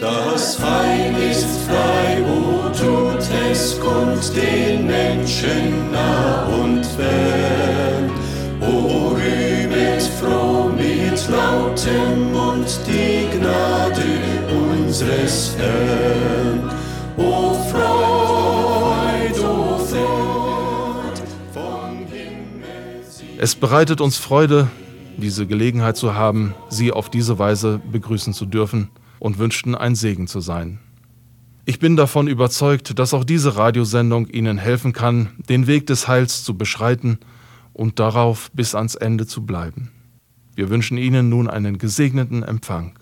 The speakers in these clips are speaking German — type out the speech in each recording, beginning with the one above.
Das Heil ist frei, wo tut es kund den Menschen nah und fern. O rühmet froh mit lautem Mund die Gnade unseres Herrn. O Freud, o Freud, vom Himmel Es bereitet uns Freude, diese Gelegenheit zu haben, Sie auf diese Weise begrüßen zu dürfen und wünschten ein Segen zu sein. Ich bin davon überzeugt, dass auch diese Radiosendung Ihnen helfen kann, den Weg des Heils zu beschreiten und darauf bis ans Ende zu bleiben. Wir wünschen Ihnen nun einen gesegneten Empfang.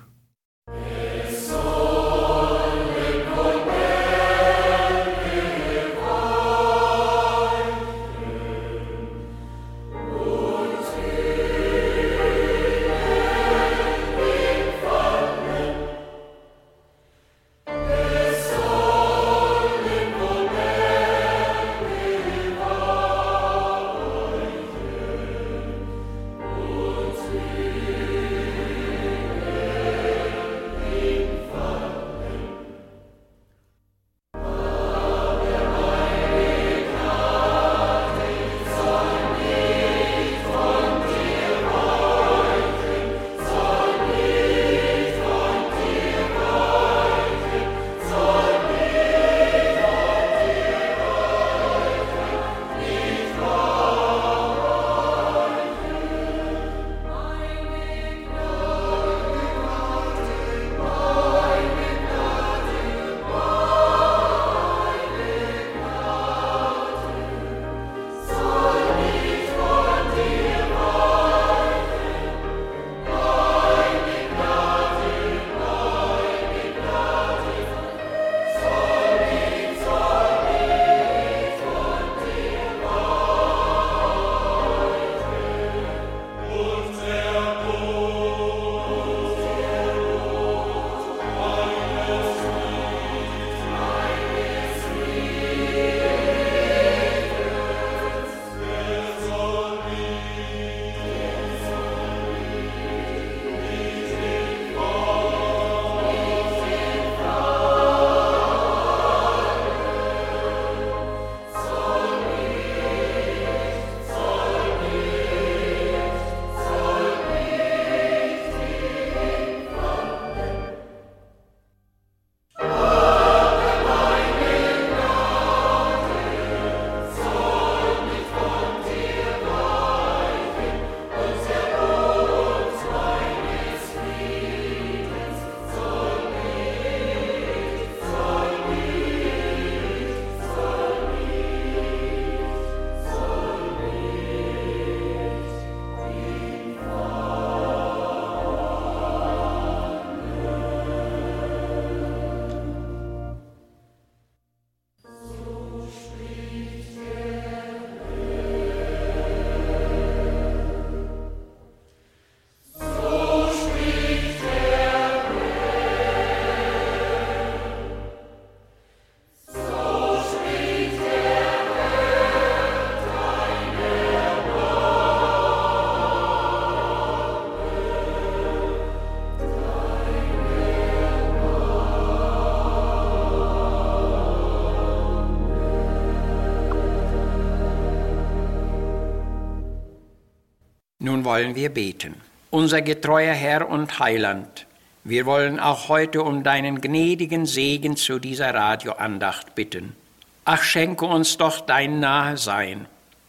Wollen wir beten. Unser getreuer Herr und Heiland, wir wollen auch heute um deinen gnädigen Segen zu dieser Radioandacht bitten. Ach, schenke uns doch dein Nahesein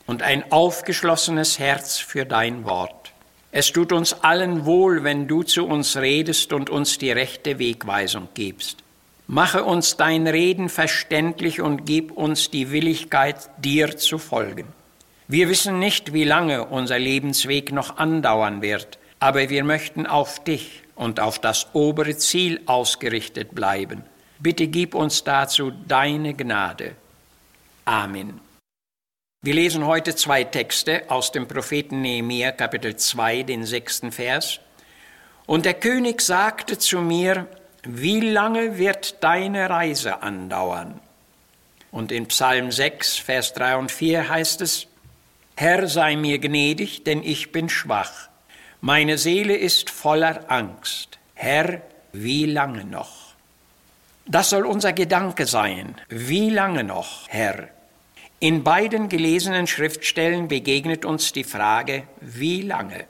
und ein aufgeschlossenes Herz für dein Wort. Es tut uns allen wohl, wenn du zu uns redest und uns die rechte Wegweisung gibst. Mache uns dein Reden verständlich und gib uns die Willigkeit, dir zu folgen. Wir wissen nicht, wie lange unser Lebensweg noch andauern wird, aber wir möchten auf dich und auf das obere Ziel ausgerichtet bleiben. Bitte gib uns dazu deine Gnade. Amen. Wir lesen heute zwei Texte aus dem Propheten Nehemiah, Kapitel 2, den sechsten Vers. Und der König sagte zu mir, wie lange wird deine Reise andauern? Und in Psalm 6, Vers 3 und 4 heißt es, Herr sei mir gnädig, denn ich bin schwach. Meine Seele ist voller Angst. Herr, wie lange noch? Das soll unser Gedanke sein. Wie lange noch, Herr? In beiden gelesenen Schriftstellen begegnet uns die Frage, wie lange?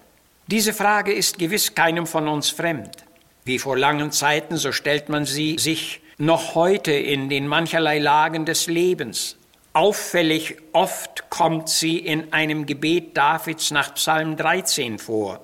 Diese Frage ist gewiss keinem von uns fremd. Wie vor langen Zeiten, so stellt man sie sich noch heute in den mancherlei Lagen des Lebens. Auffällig oft kommt sie in einem Gebet Davids nach Psalm 13 vor.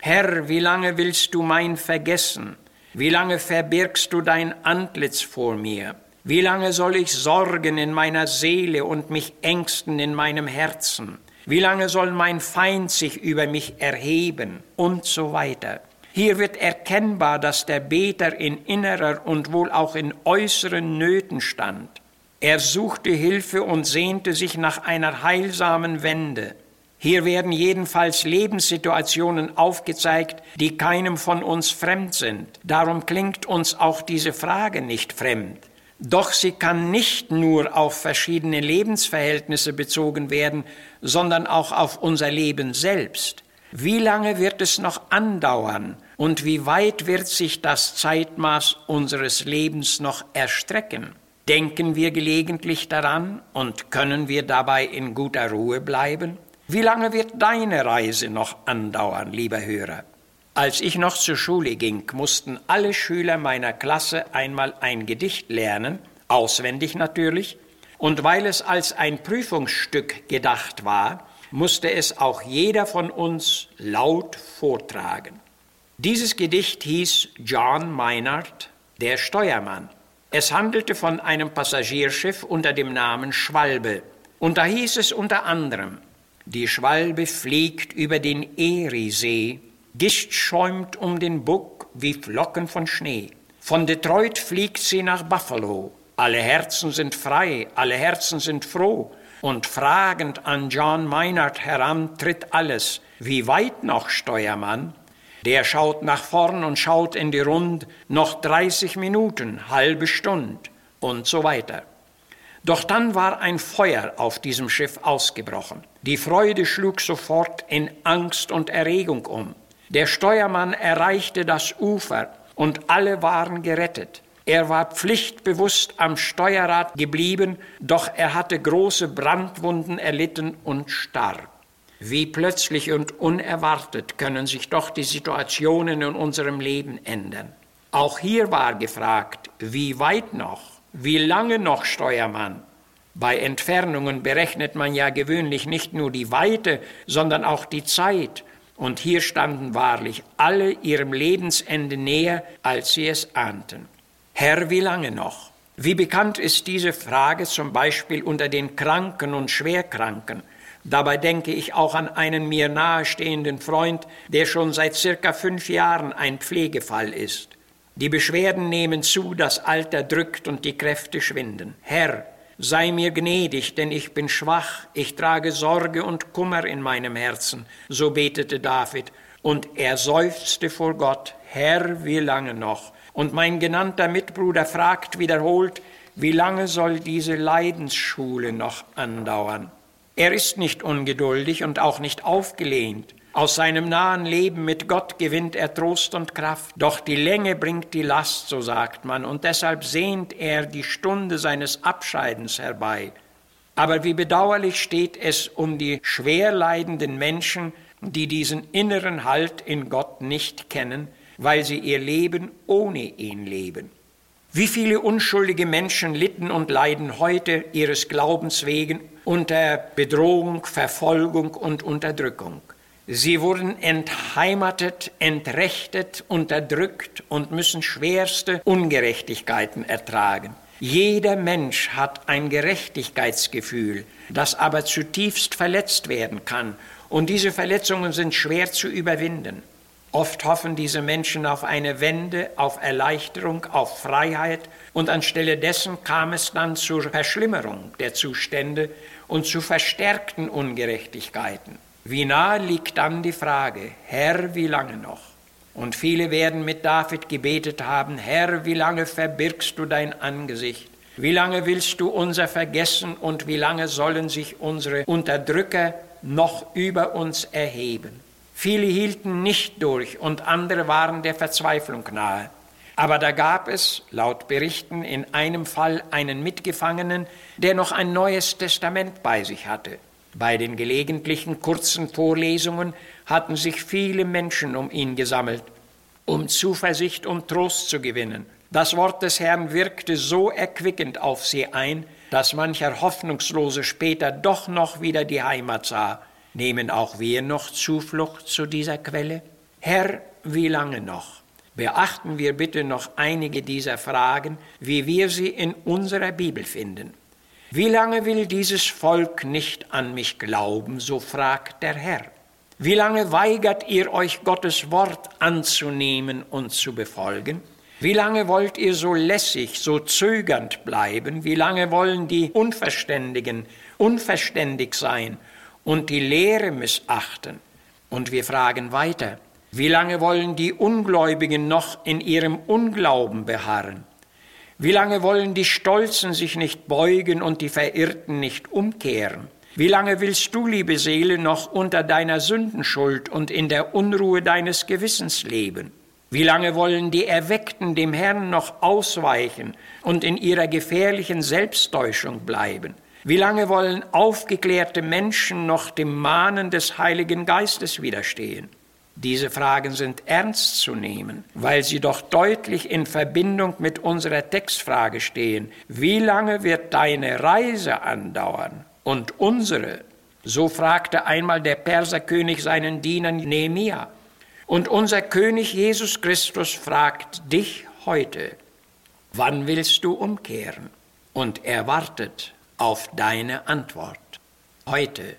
Herr, wie lange willst du mein vergessen? Wie lange verbirgst du dein Antlitz vor mir? Wie lange soll ich sorgen in meiner Seele und mich ängsten in meinem Herzen? Wie lange soll mein Feind sich über mich erheben? Und so weiter. Hier wird erkennbar, dass der Beter in innerer und wohl auch in äußeren Nöten stand. Er suchte Hilfe und sehnte sich nach einer heilsamen Wende. Hier werden jedenfalls Lebenssituationen aufgezeigt, die keinem von uns fremd sind. Darum klingt uns auch diese Frage nicht fremd. Doch sie kann nicht nur auf verschiedene Lebensverhältnisse bezogen werden, sondern auch auf unser Leben selbst. Wie lange wird es noch andauern und wie weit wird sich das Zeitmaß unseres Lebens noch erstrecken? Denken wir gelegentlich daran und können wir dabei in guter Ruhe bleiben? Wie lange wird deine Reise noch andauern, lieber Hörer? Als ich noch zur Schule ging, mussten alle Schüler meiner Klasse einmal ein Gedicht lernen, auswendig natürlich, und weil es als ein Prüfungsstück gedacht war, musste es auch jeder von uns laut vortragen. Dieses Gedicht hieß John Meinert, der Steuermann. Es handelte von einem Passagierschiff unter dem Namen Schwalbe. Und da hieß es unter anderem, die Schwalbe fliegt über den Eriesee, Gischt schäumt um den Buck wie Flocken von Schnee. Von Detroit fliegt sie nach Buffalo. Alle Herzen sind frei, alle Herzen sind froh. Und fragend an John Meinert heran tritt alles. Wie weit noch, Steuermann? Der schaut nach vorn und schaut in die Rund, noch 30 Minuten, halbe Stund und so weiter. Doch dann war ein Feuer auf diesem Schiff ausgebrochen. Die Freude schlug sofort in Angst und Erregung um. Der Steuermann erreichte das Ufer und alle waren gerettet. Er war pflichtbewusst am Steuerrad geblieben, doch er hatte große Brandwunden erlitten und starb. Wie plötzlich und unerwartet können sich doch die Situationen in unserem Leben ändern. Auch hier war gefragt, wie weit noch? Wie lange noch, Steuermann? Bei Entfernungen berechnet man ja gewöhnlich nicht nur die Weite, sondern auch die Zeit. Und hier standen wahrlich alle ihrem Lebensende näher, als sie es ahnten. Herr, wie lange noch? Wie bekannt ist diese Frage zum Beispiel unter den Kranken und Schwerkranken? Dabei denke ich auch an einen mir nahestehenden Freund, der schon seit circa fünf Jahren ein Pflegefall ist. Die Beschwerden nehmen zu, das Alter drückt und die Kräfte schwinden. Herr, sei mir gnädig, denn ich bin schwach, ich trage Sorge und Kummer in meinem Herzen, so betete David, und er seufzte vor Gott, Herr, wie lange noch? Und mein genannter Mitbruder fragt wiederholt, wie lange soll diese Leidensschule noch andauern? Er ist nicht ungeduldig und auch nicht aufgelehnt. Aus seinem nahen Leben mit Gott gewinnt er Trost und Kraft. Doch die Länge bringt die Last, so sagt man, und deshalb sehnt er die Stunde seines Abscheidens herbei. Aber wie bedauerlich steht es um die schwer leidenden Menschen, die diesen inneren Halt in Gott nicht kennen, weil sie ihr Leben ohne ihn leben. Wie viele unschuldige Menschen litten und leiden heute ihres Glaubens wegen unter Bedrohung, Verfolgung und Unterdrückung. Sie wurden entheimatet, entrechtet, unterdrückt und müssen schwerste Ungerechtigkeiten ertragen. Jeder Mensch hat ein Gerechtigkeitsgefühl, das aber zutiefst verletzt werden kann, und diese Verletzungen sind schwer zu überwinden. Oft hoffen diese Menschen auf eine Wende, auf Erleichterung, auf Freiheit, und anstelle dessen kam es dann zur Verschlimmerung der Zustände und zu verstärkten Ungerechtigkeiten. Wie nahe liegt dann die Frage, Herr, wie lange noch? Und viele werden mit David gebetet haben, Herr, wie lange verbirgst du dein Angesicht? Wie lange willst du unser vergessen und wie lange sollen sich unsere Unterdrücker noch über uns erheben? Viele hielten nicht durch und andere waren der Verzweiflung nahe. Aber da gab es, laut Berichten, in einem Fall einen Mitgefangenen, der noch ein neues Testament bei sich hatte. Bei den gelegentlichen kurzen Vorlesungen hatten sich viele Menschen um ihn gesammelt, um Zuversicht und Trost zu gewinnen. Das Wort des Herrn wirkte so erquickend auf sie ein, dass mancher Hoffnungslose später doch noch wieder die Heimat sah. Nehmen auch wir noch Zuflucht zu dieser Quelle? Herr, wie lange noch? Beachten wir bitte noch einige dieser Fragen, wie wir sie in unserer Bibel finden. Wie lange will dieses Volk nicht an mich glauben, so fragt der Herr. Wie lange weigert ihr euch Gottes Wort anzunehmen und zu befolgen? Wie lange wollt ihr so lässig, so zögernd bleiben? Wie lange wollen die Unverständigen unverständig sein und die Lehre missachten? Und wir fragen weiter, wie lange wollen die Ungläubigen noch in ihrem Unglauben beharren? Wie lange wollen die Stolzen sich nicht beugen und die Verirrten nicht umkehren? Wie lange willst du, liebe Seele, noch unter deiner Sündenschuld und in der Unruhe deines Gewissens leben? Wie lange wollen die Erweckten dem Herrn noch ausweichen und in ihrer gefährlichen Selbsttäuschung bleiben? Wie lange wollen aufgeklärte Menschen noch dem Mahnen des Heiligen Geistes widerstehen? Diese Fragen sind ernst zu nehmen, weil sie doch deutlich in Verbindung mit unserer Textfrage stehen. Wie lange wird deine Reise andauern und unsere? So fragte einmal der Perserkönig seinen Diener Nehemia. Und unser König Jesus Christus fragt dich heute, wann willst du umkehren? Und er wartet auf deine Antwort. Heute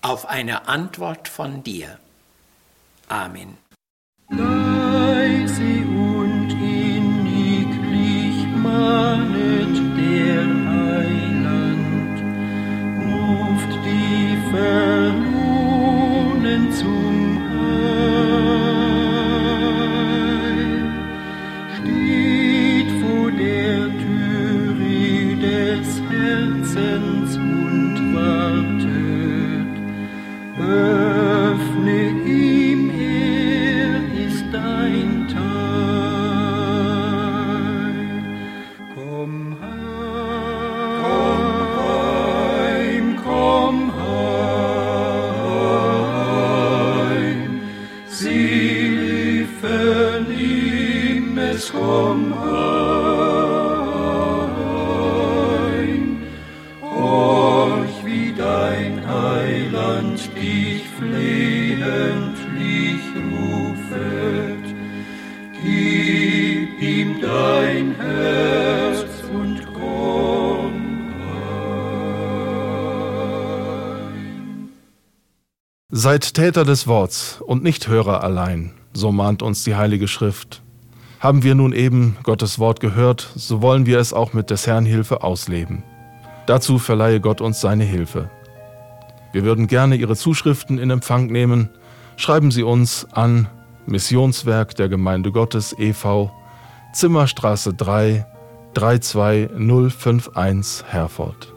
auf eine Antwort von dir. Amen. Leise und inniglich mahnet der Heiland, ruft die Verlohnen vernimm es, komm heim. Horch, wie dein Heiland dich flehentlich rufet. Gib ihm dein Herz und komm heim. Seid Täter des Worts und nicht Hörer allein, so mahnt uns die Heilige Schrift. Haben wir nun eben Gottes Wort gehört, so wollen wir es auch mit des Herrn Hilfe ausleben. Dazu verleihe Gott uns seine Hilfe. Wir würden gerne Ihre Zuschriften in Empfang nehmen. Schreiben Sie uns an Missionswerk der Gemeinde Gottes e.V. Zimmerstraße 3 32051 Herford.